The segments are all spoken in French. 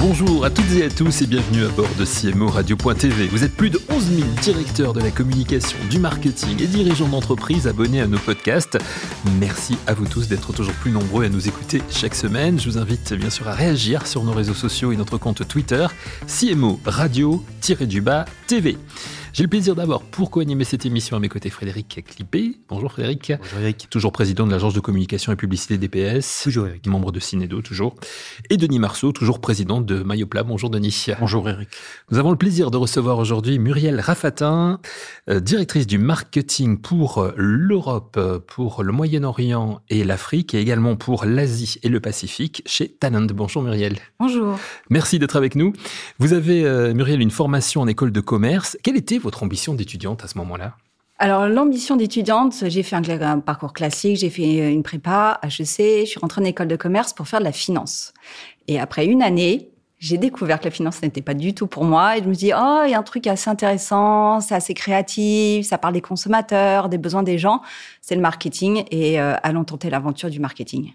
Bonjour à toutes et à tous et bienvenue à bord de CMO Radio.tv. Vous êtes plus de 11 000 directeurs de la communication, du marketing et dirigeants d'entreprise abonnés à nos podcasts. Merci à vous tous d'être toujours plus nombreux à nous écouter chaque semaine. Je vous invite bien sûr à réagir sur nos réseaux sociaux et notre compte Twitter CMO Radio-du-bas TV. J'ai le plaisir d'avoir pour co-animer cette émission à mes côtés Frédéric Clippé. Bonjour Frédéric. Bonjour Eric. Toujours président de l'agence de communication et publicité DPS. Toujours Eric. Membre de Cinedo, toujours. Et Denis Marceau, toujours président de Mayopla. Bonjour Denis. Bonjour Eric. Nous avons le plaisir de recevoir aujourd'hui Muriel Rafatin, euh, directrice du marketing pour euh, l'Europe, euh, pour le Moyen-Orient et l'Afrique, et également pour l'Asie et le Pacifique chez Talent. Bonjour Muriel. Bonjour. Merci d'être avec nous. Vous avez, Muriel, une formation en école de commerce. Quelle était votre ambition d'étudiante à ce moment-là alors, l'ambition d'étudiante, j'ai fait un, parcours classique, j'ai fait une prépa, HEC, je suis rentrée en école de commerce pour faire de la finance. Et après une année, j'ai découvert que la finance n'était pas du tout pour moi et je me dis oh il y a un truc assez intéressant, c'est assez créatif, ça parle des consommateurs, des besoins des gens, c'est le marketing et euh, allons tenter l'aventure du marketing.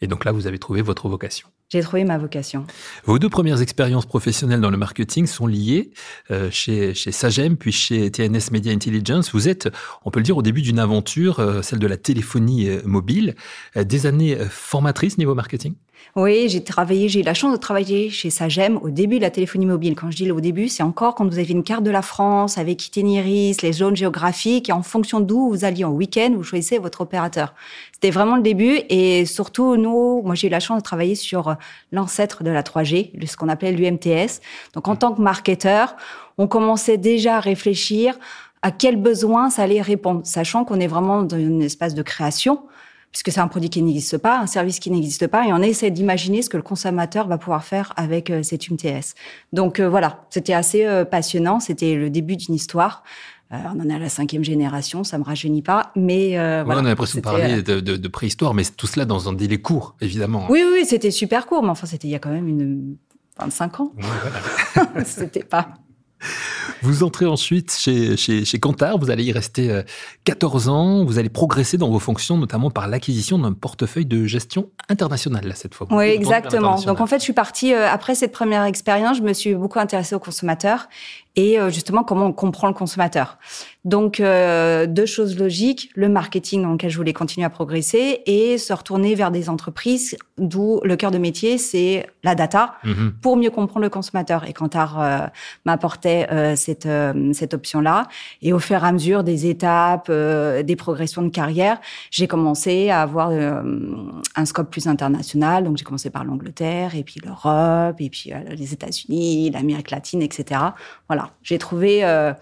Et donc là vous avez trouvé votre vocation. J'ai trouvé ma vocation. Vos deux premières expériences professionnelles dans le marketing sont liées euh, chez, chez Sagem puis chez TNS Media Intelligence. Vous êtes, on peut le dire, au début d'une aventure, euh, celle de la téléphonie euh, mobile, des années formatrices niveau marketing? Oui, j'ai travaillé, j'ai eu la chance de travailler chez Sagem au début de la téléphonie mobile. Quand je dis au début, c'est encore quand vous aviez une carte de la France avec Itinéris, les zones géographiques, et en fonction d'où vous alliez en week-end, vous choisissez votre opérateur. C'était vraiment le début, et surtout, nous, moi j'ai eu la chance de travailler sur l'ancêtre de la 3G, ce qu'on appelait l'UMTS. Donc en tant que marketeur, on commençait déjà à réfléchir à quels besoins ça allait répondre, sachant qu'on est vraiment dans un espace de création puisque c'est un produit qui n'existe pas, un service qui n'existe pas, et on essaie d'imaginer ce que le consommateur va pouvoir faire avec euh, cet UMTS. Donc euh, voilà, c'était assez euh, passionnant, c'était le début d'une histoire. On en est à la cinquième génération, ça me rajeunit pas, mais voilà, on a l'impression de parler de, de, de, préhistoire, mais tout cela dans un délai court, évidemment. Oui, oui, c'était super court, mais enfin c'était il y a quand même une 25 ans. voilà. c'était pas vous entrez ensuite chez, chez, chez Kantar, vous allez y rester 14 euh, ans, vous allez progresser dans vos fonctions, notamment par l'acquisition d'un portefeuille de gestion internationale, là, cette fois. Oui, exactement. Donc, en fait, je suis partie, euh, après cette première expérience, je me suis beaucoup intéressée aux consommateurs et euh, justement comment on comprend le consommateur. Donc euh, deux choses logiques, le marketing dans lequel je voulais continuer à progresser et se retourner vers des entreprises d'où le cœur de métier c'est la data mhm. pour mieux comprendre le consommateur. Et Kantar euh, m'apportait euh, cette euh, cette option là et au fur et à mesure des étapes, des progressions de carrière, j'ai commencé à avoir un scope plus international. Donc j'ai commencé par l'Angleterre et puis l'Europe et puis les États-Unis, l'Amérique latine, etc. Voilà j'ai trouvé euh,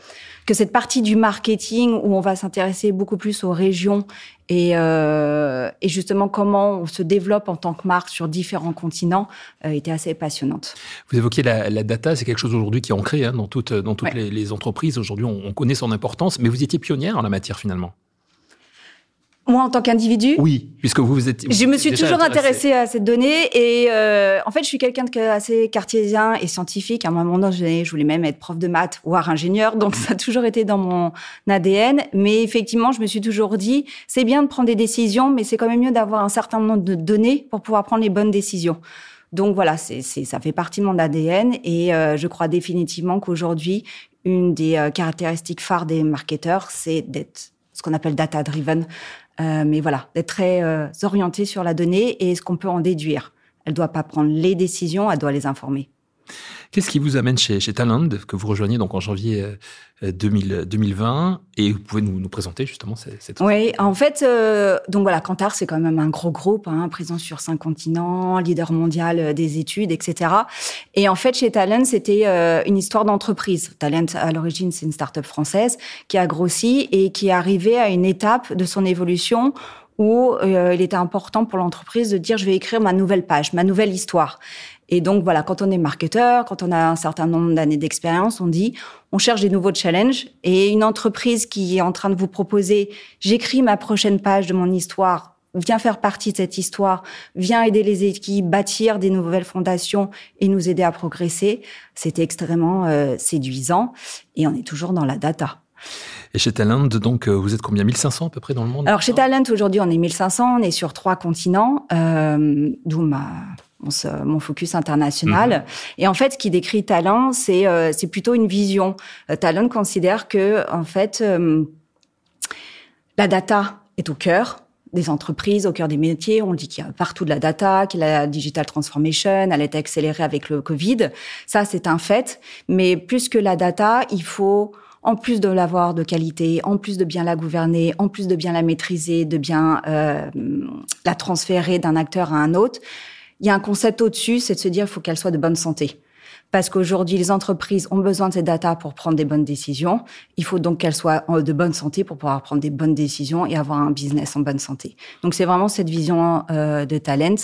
que cette partie du marketing où on va s'intéresser beaucoup plus aux régions et, euh, et, justement comment on se développe en tant que marque sur différents continents euh, était assez passionnante. Vous évoquiez la, la data, c'est quelque chose aujourd'hui qui est ancré hein, dans toutes, dans toutes les, les, entreprises. Aujourd'hui, on, on connaît son importance, mais vous étiez pionnière en la matière finalement. Moi, en tant qu'individu Oui, puisque vous, vous êtes. je me suis toujours intéressée à cette donnée et euh, en fait, je suis quelqu'un de assez cartésien et scientifique. À un moment donné, je voulais même être prof de maths, voire ingénieur, donc ça a toujours été dans mon ADN. Mais effectivement, je me suis toujours dit, c'est bien de prendre des décisions, mais c'est quand même mieux d'avoir un certain nombre de données pour pouvoir prendre les bonnes décisions. Donc voilà, c'est, ça fait partie de mon ADN et euh, je crois définitivement qu'aujourd'hui, une des euh, caractéristiques phares des marketeurs, c'est d'être ce qu'on appelle data driven. Euh, mais voilà, d'être très euh, orienté sur la donnée et ce qu'on peut en déduire. Elle doit pas prendre les décisions, elle doit les informer. Qu'est-ce qui vous amène chez, chez Talend, que vous rejoignez donc en janvier 2000, 2020 euh, Et vous pouvez nous, nous présenter justement cette... cette... Oui, en fait, euh, donc voilà, Kantar, c'est quand même un gros groupe, hein, présent sur cinq continents, leader mondial euh, des études, etc. Et en fait, chez Talent, c'était euh, une histoire d'entreprise. Talent, à l'origine, c'est une start-up française qui a grossi et qui est arrivée à une étape de son évolution où euh, il était important pour l'entreprise de dire je vais écrire ma nouvelle page, ma nouvelle histoire. Et donc voilà, quand on est marketeur, quand on a un certain nombre d'années d'expérience, on dit on cherche des nouveaux challenges et une entreprise qui est en train de vous proposer j'écris ma prochaine page de mon histoire viens faire partie de cette histoire, viens aider les équipes, bâtir des nouvelles fondations et nous aider à progresser, c'était extrêmement euh, séduisant. Et on est toujours dans la data. Et chez Talent, donc, euh, vous êtes combien? 1500 à peu près dans le monde? Alors, chez Talent, aujourd'hui, on est 1500, on est sur trois continents, euh, d'où ma, mon, focus international. Mhm. Et en fait, ce qui décrit Talent, c'est euh, c'est plutôt une vision. Euh, Talent considère que, en fait, la data est au cœur des entreprises, au cœur des métiers. On dit qu'il y a partout de la data, a la digital transformation, elle été accélérée avec le Covid. Ça, c'est un fait. Mais plus que la data, il faut en plus de l'avoir de qualité, en plus de bien la gouverner, en plus de bien la maîtriser, de bien euh, la transférer d'un acteur à un autre, il y a un concept au-dessus, c'est de se dire qu'il faut qu'elle soit de bonne santé. Parce qu'aujourd'hui, les entreprises ont besoin de ces data pour prendre des bonnes décisions. Il faut donc qu'elles soient de bonne santé pour pouvoir prendre des bonnes décisions et avoir un business en bonne santé. Donc, c'est vraiment cette vision euh, de talent.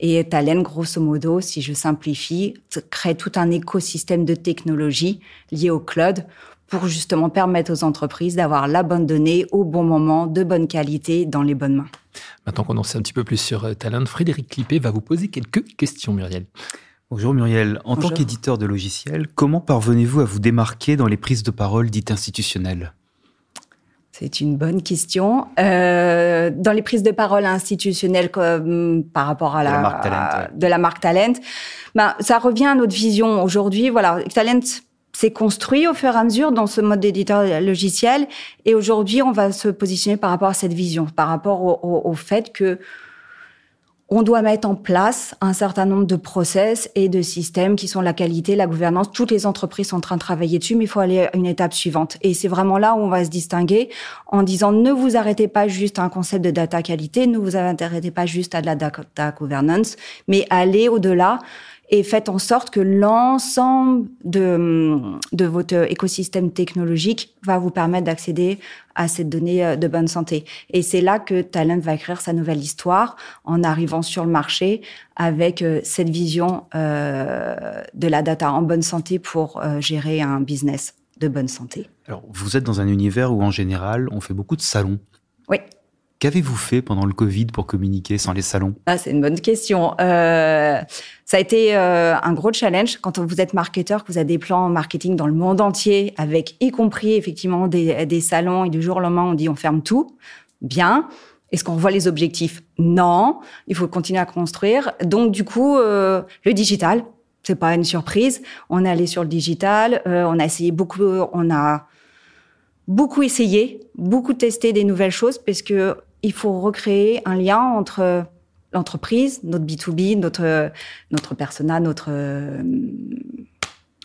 Et Talent, grosso modo, si je simplifie, crée tout un écosystème de technologie lié au cloud pour justement permettre aux entreprises d'avoir la bonne donnée au bon moment, de bonne qualité, dans les bonnes mains. Maintenant qu'on en sait un petit peu plus sur euh, Talent, Frédéric Clippé va vous poser quelques questions, Muriel. Bonjour Muriel. En tant qu'éditeur de logiciels, comment parvenez-vous à vous démarquer dans les prises de parole dites institutionnelles? C'est une bonne question. Euh, dans les prises de parole institutionnelles comme par rapport à la, de la marque Talent, de la marque Talent ben, ça revient à notre vision aujourd'hui. Voilà, Talent c'est construit au fur et à mesure dans ce mode d'éditeur logiciel. Et aujourd'hui, on va se positionner par rapport à cette vision, par rapport au, fait que on doit mettre en place un certain nombre de process et de systèmes qui sont la qualité, la gouvernance. Toutes les entreprises sont en train de travailler dessus, mais il faut aller à une étape suivante. Et c'est vraiment là où on va se distinguer en disant ne vous arrêtez pas juste à un concept de data qualité, ne vous arrêtez pas juste à de la data governance, mais allez au-delà et faites en sorte que l'ensemble de, de votre écosystème technologique va vous permettre d'accéder à cette donnée euh, de bonne santé. Et c'est là que Talent va écrire sa nouvelle histoire en arrivant sur le marché avec euh, cette vision euh, de la data en bonne santé pour gérer un business de bonne santé. Alors, vous êtes dans un univers où, en général, on fait beaucoup de salons. Oui. Qu'avez-vous fait pendant le Covid pour communiquer sans les salons? Ah, C'est une bonne question. Euh, ça a été euh, un gros challenge quand vous êtes marketeur, que vous avez des plans marketing dans le monde entier, avec y compris effectivement des, des salons, et du jour au lendemain, on dit on ferme tout. Bien. Est-ce qu'on voit les objectifs? Non. Il faut continuer à construire. Donc du coup, euh, le digital, c'est pas une surprise. On est allé sur le digital. Euh, on a essayé beaucoup. On a beaucoup essayé, beaucoup testé des nouvelles choses parce que il faut recréer un lien entre l'entreprise, notre B2B, notre, notre persona, notre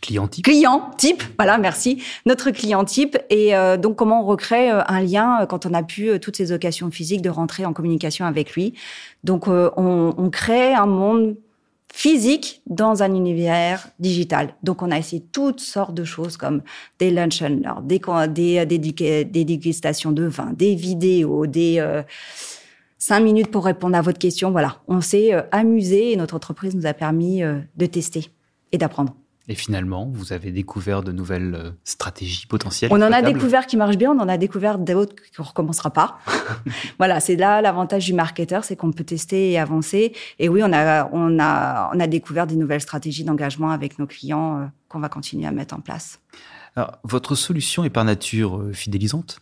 client type. Client type, voilà, merci. Notre client type. Et euh, donc, comment on recrée euh, un lien euh, quand on a pu, toutes ces occasions physiques, de rentrer en communication avec lui. Donc, on, on, crée un monde physique dans un univers digital. Donc, on a essayé toutes sortes de choses comme des lunch and learn, des, des, des dégustations de vin, des vidéos, des euh, cinq minutes pour répondre à votre question. Voilà, on s'est euh, amusé et notre entreprise nous a permis euh, de tester et d'apprendre. Et finalement, vous avez découvert de nouvelles euh, stratégies potentielles. On en a découvert qui marchent bien, on en a découvert d'autres qui ne recommencera pas. voilà, c'est là l'avantage du marketeur, c'est qu'on peut tester et avancer. Et oui, on a, on a, on a découvert des nouvelles stratégies d'engagement avec nos clients euh, qu'on va continuer à mettre en place. Alors, votre solution est par nature euh, fidélisante.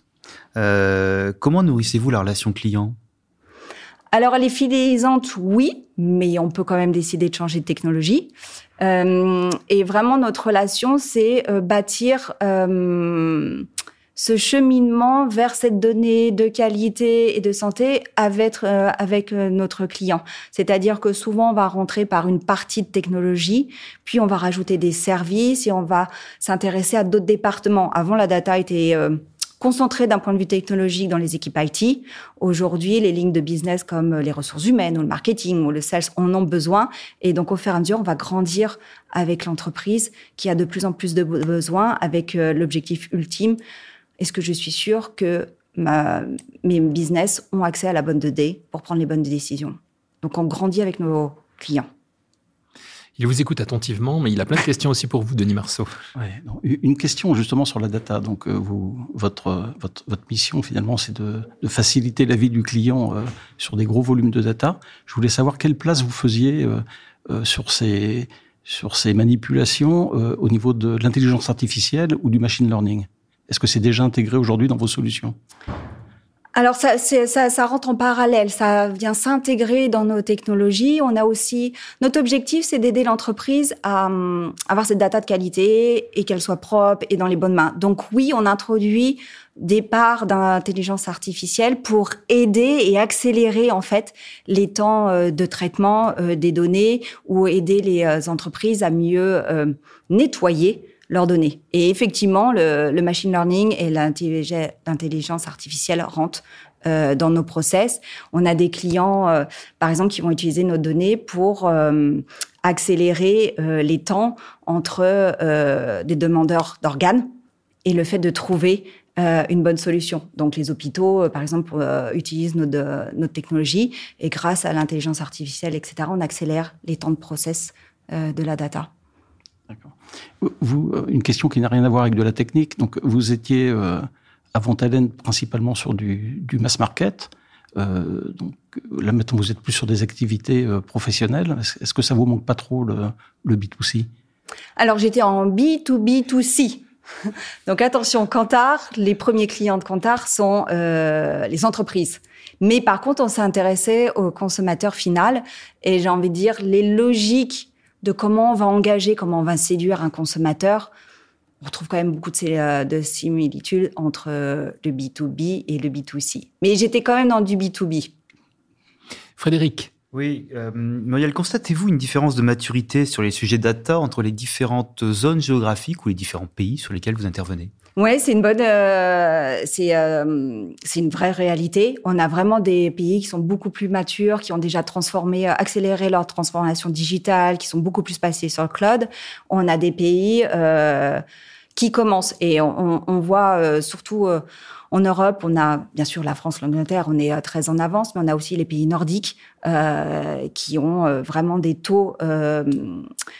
comment nourrissez-vous la relation client? Alors, elle est fidélisante, oui, mais on peut quand même décider de changer de technologie. Euh, et vraiment, notre relation, c'est euh, bâtir euh, ce cheminement vers cette donnée de qualité et de santé avec, avec notre client. C'est-à-dire que souvent, on va rentrer par une partie de technologie, puis on va rajouter des services et on va s'intéresser à d'autres départements. Avant, la data était concentré d'un point de vue technologique dans les équipes IT. Aujourd'hui, les lignes de business comme les ressources humaines ou le marketing ou le sales en ont besoin. Et donc, au fur et à mesure, on va grandir avec l'entreprise qui a de plus en plus de besoins avec euh, l'objectif ultime. Est-ce que je suis sûre que ma, mes business ont accès à la bonne donnée pour prendre les bonnes décisions? Donc, on grandit avec nos clients. Il vous écoute attentivement, mais il a plein de questions aussi pour vous, Denis Marceau. Ouais, une question justement sur la data. Donc, euh, vous, votre, votre, votre, mission finalement, c'est de, de, faciliter la vie du client euh, sur des gros volumes de data. Je voulais savoir quelle place vous faisiez euh, sur ces sur ces manipulations au niveau de l'intelligence artificielle ou du machine learning. Est-ce que c'est déjà intégré aujourd'hui dans vos solutions? Alors ça, ça, ça rentre en parallèle, ça vient s'intégrer dans nos technologies. On a aussi notre objectif, c'est d'aider l'entreprise à, hum, avoir cette data de qualité et qu'elle soit propre et dans les bonnes mains. Donc oui, on introduit des parts d'intelligence artificielle pour aider et accélérer en fait les temps euh, de traitement euh, des données ou aider les euh, entreprises à mieux nettoyer leurs données. Et effectivement, le, machine learning et l'intelligence artificielle rentrent euh, dans nos process. On a des clients, euh, par exemple, qui vont utiliser nos données pour euh, accélérer les temps entre des demandeurs d'organes et le fait de trouver une bonne solution. Donc les hôpitaux, par exemple, utilisent nos, nos technologies et grâce à l'intelligence artificielle, etc., on accélère les temps de process de la data. Euh, une question qui n'a rien à voir avec de la technique. Donc, vous étiez euh, avant Talent principalement sur du, mass market. Euh, donc là maintenant, vous êtes plus sur des activités professionnelles. Est-ce que ça vous manque pas trop le, le B2C Alors, j'étais en B2B2C. Donc attention, Kantar, les premiers clients de Kantar sont les entreprises. Mais par contre, on s'est intéressé au consommateur final et j'ai envie de dire les logiques de comment on va engager, comment on va séduire un consommateur, on retrouve quand même beaucoup de, euh, similitudes entre euh, le B2B et le B2C. Mais j'étais quand même dans du B2B. Frédéric. Oui, euh, Muriel, constatez-vous une différence de maturité sur les sujets data entre les différentes zones géographiques ou les différents pays sur lesquels vous intervenez? Ouais, c'est une bonne, euh, c'est euh, c'est une vraie réalité. On a vraiment des pays qui sont beaucoup plus matures, qui ont déjà transformé, euh, accéléré leur transformation digitale, qui sont beaucoup plus passés sur le cloud. On a des pays euh, qui commencent et on, on voit euh, surtout en Europe, on a bien sûr la France, l'Angleterre, on est très en avance, mais on a aussi les pays nordiques euh, qui ont euh, vraiment des taux euh,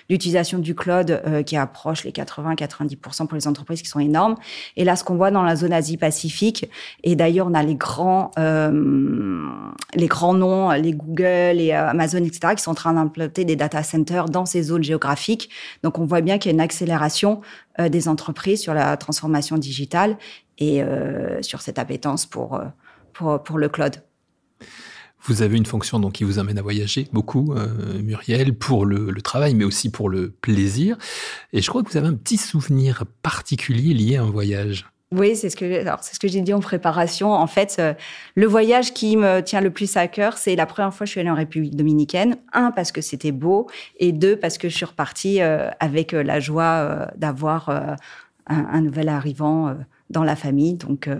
d'utilisation du cloud euh, qui approchent les 80-90% pour les entreprises qui sont énormes. Et là, ce qu'on voit dans la zone Asie-Pacifique, et d'ailleurs, on a les grands, euh, les grands noms, les Google et Amazon, etc., qui sont en train d'implanter des data centers dans ces zones géographiques. Donc, on voit bien qu'il y a une accélération des entreprises sur la transformation digitale et euh, sur cette appétence pour, euh, pour, pour le cloud. Vous avez une fonction donc qui vous amène à voyager beaucoup, euh, Muriel, pour le, le, travail, mais aussi pour le plaisir. Et je crois que vous avez un petit souvenir particulier lié à un voyage. Oui, c'est ce que c'est ce que j'ai dit en préparation. En fait, euh, le voyage qui me tient le plus à cœur, c'est la première fois que je suis allée en République dominicaine. Un parce que c'était beau, et deux parce que je suis repartie euh, avec la joie d'avoir un, un, nouvel arrivant dans la famille. Donc euh,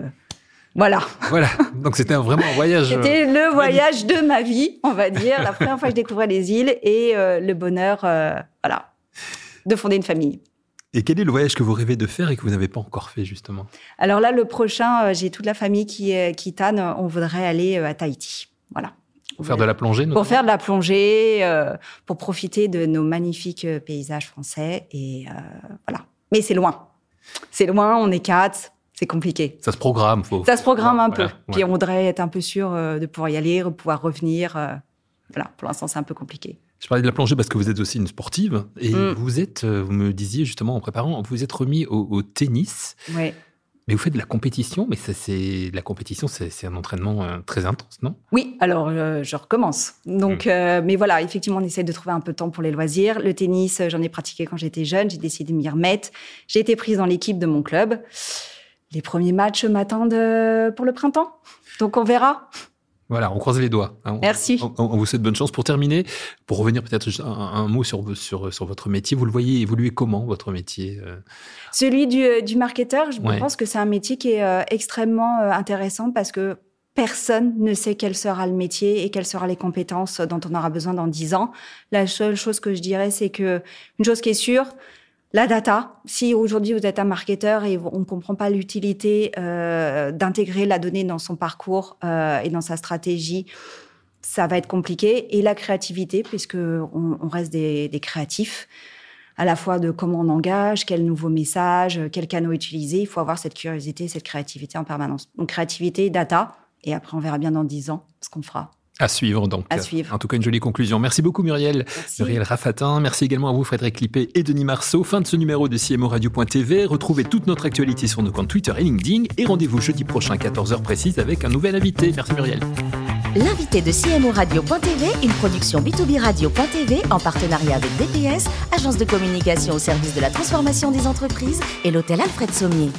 voilà. Voilà. Donc c'était vraiment un voyage. c'était le euh, voyage de ma vie, on va dire. La première fois que je découvrais les îles et euh, le bonheur, euh, voilà, de fonder une famille. Et quel est le voyage que vous rêvez de faire et que vous n'avez pas encore fait justement? Alors là, le prochain, euh, j'ai toute la famille qui qui tanne. On voudrait aller à Tahiti. Voilà. Pour faire de la plongée notamment? Pour faire de la plongée, euh, pour profiter de nos magnifiques paysages français et voilà. Mais c'est loin. C'est loin. On est quatre c'est compliqué. Ça se programme, faut. Ça se programme un peu. Puis on voudrait être un peu sûr euh, de pouvoir y aller, de pouvoir revenir. Euh, voilà, pour l'instant, c'est un peu compliqué. Je parlais de la plongée parce que vous êtes aussi une sportive et mm. vous êtes, euh, vous me disiez justement en préparant, vous êtes remis au, au tennis. Oui. Mais vous faites de la compétition, mais ça, c'est la compétition, c'est un entraînement euh, très intense, non? Oui, alors euh, je recommence. Donc, mmh. euh, mais voilà, effectivement, on essaie de trouver un peu de temps pour les loisirs. Le tennis, j'en ai pratiqué quand j'étais jeune, j'ai décidé de m'y remettre. J'ai été prise dans l'équipe de mon club les premiers matchs m'attendent euh, pour le printemps. Donc on verra. Voilà, on croise les doigts. Hein. Merci. On, on, vous souhaite bonne chance. Pour terminer, pour revenir peut-être un, un, mot sur, sur, sur votre métier, vous le voyez évoluer comment, votre métier euh? Celui du, euh, du marketeur, je ouais. pense que c'est un métier qui est extrêmement intéressant parce que personne ne sait quel sera le métier et quelles seront les compétences dont on aura besoin dans dix ans. La seule chose que je dirais, c'est que une chose qui est sûre, la data, si aujourd'hui vous êtes un marketeur et on ne comprend pas l'utilité euh, d'intégrer la donnée dans son parcours euh, et dans sa stratégie, ça va être compliqué. Et la créativité, puisque on, reste des, des, créatifs, à la fois de comment on engage, quels nouveaux messages, quels canaux utiliser. Il faut avoir cette curiosité, cette créativité en permanence. Donc créativité, data, et après on verra bien dans dix ans ce qu'on fera. À suivre donc. À suivre. En tout cas, une jolie conclusion. Merci beaucoup Muriel. Muriel Rafatin. Merci également à vous Frédéric Lippé et Denis Marceau. Fin de ce numéro de CMO Radio.tv. Retrouvez toute notre actualité sur nos comptes Twitter et LinkedIn. Et rendez-vous jeudi prochain, 14h précise, avec un nouvel invité. Merci Muriel. L'invité de CMO Radio.tv, une production B2B Radio.tv en partenariat avec DPS, agence de communication au service de la transformation des entreprises et l'hôtel Alfred Sommier.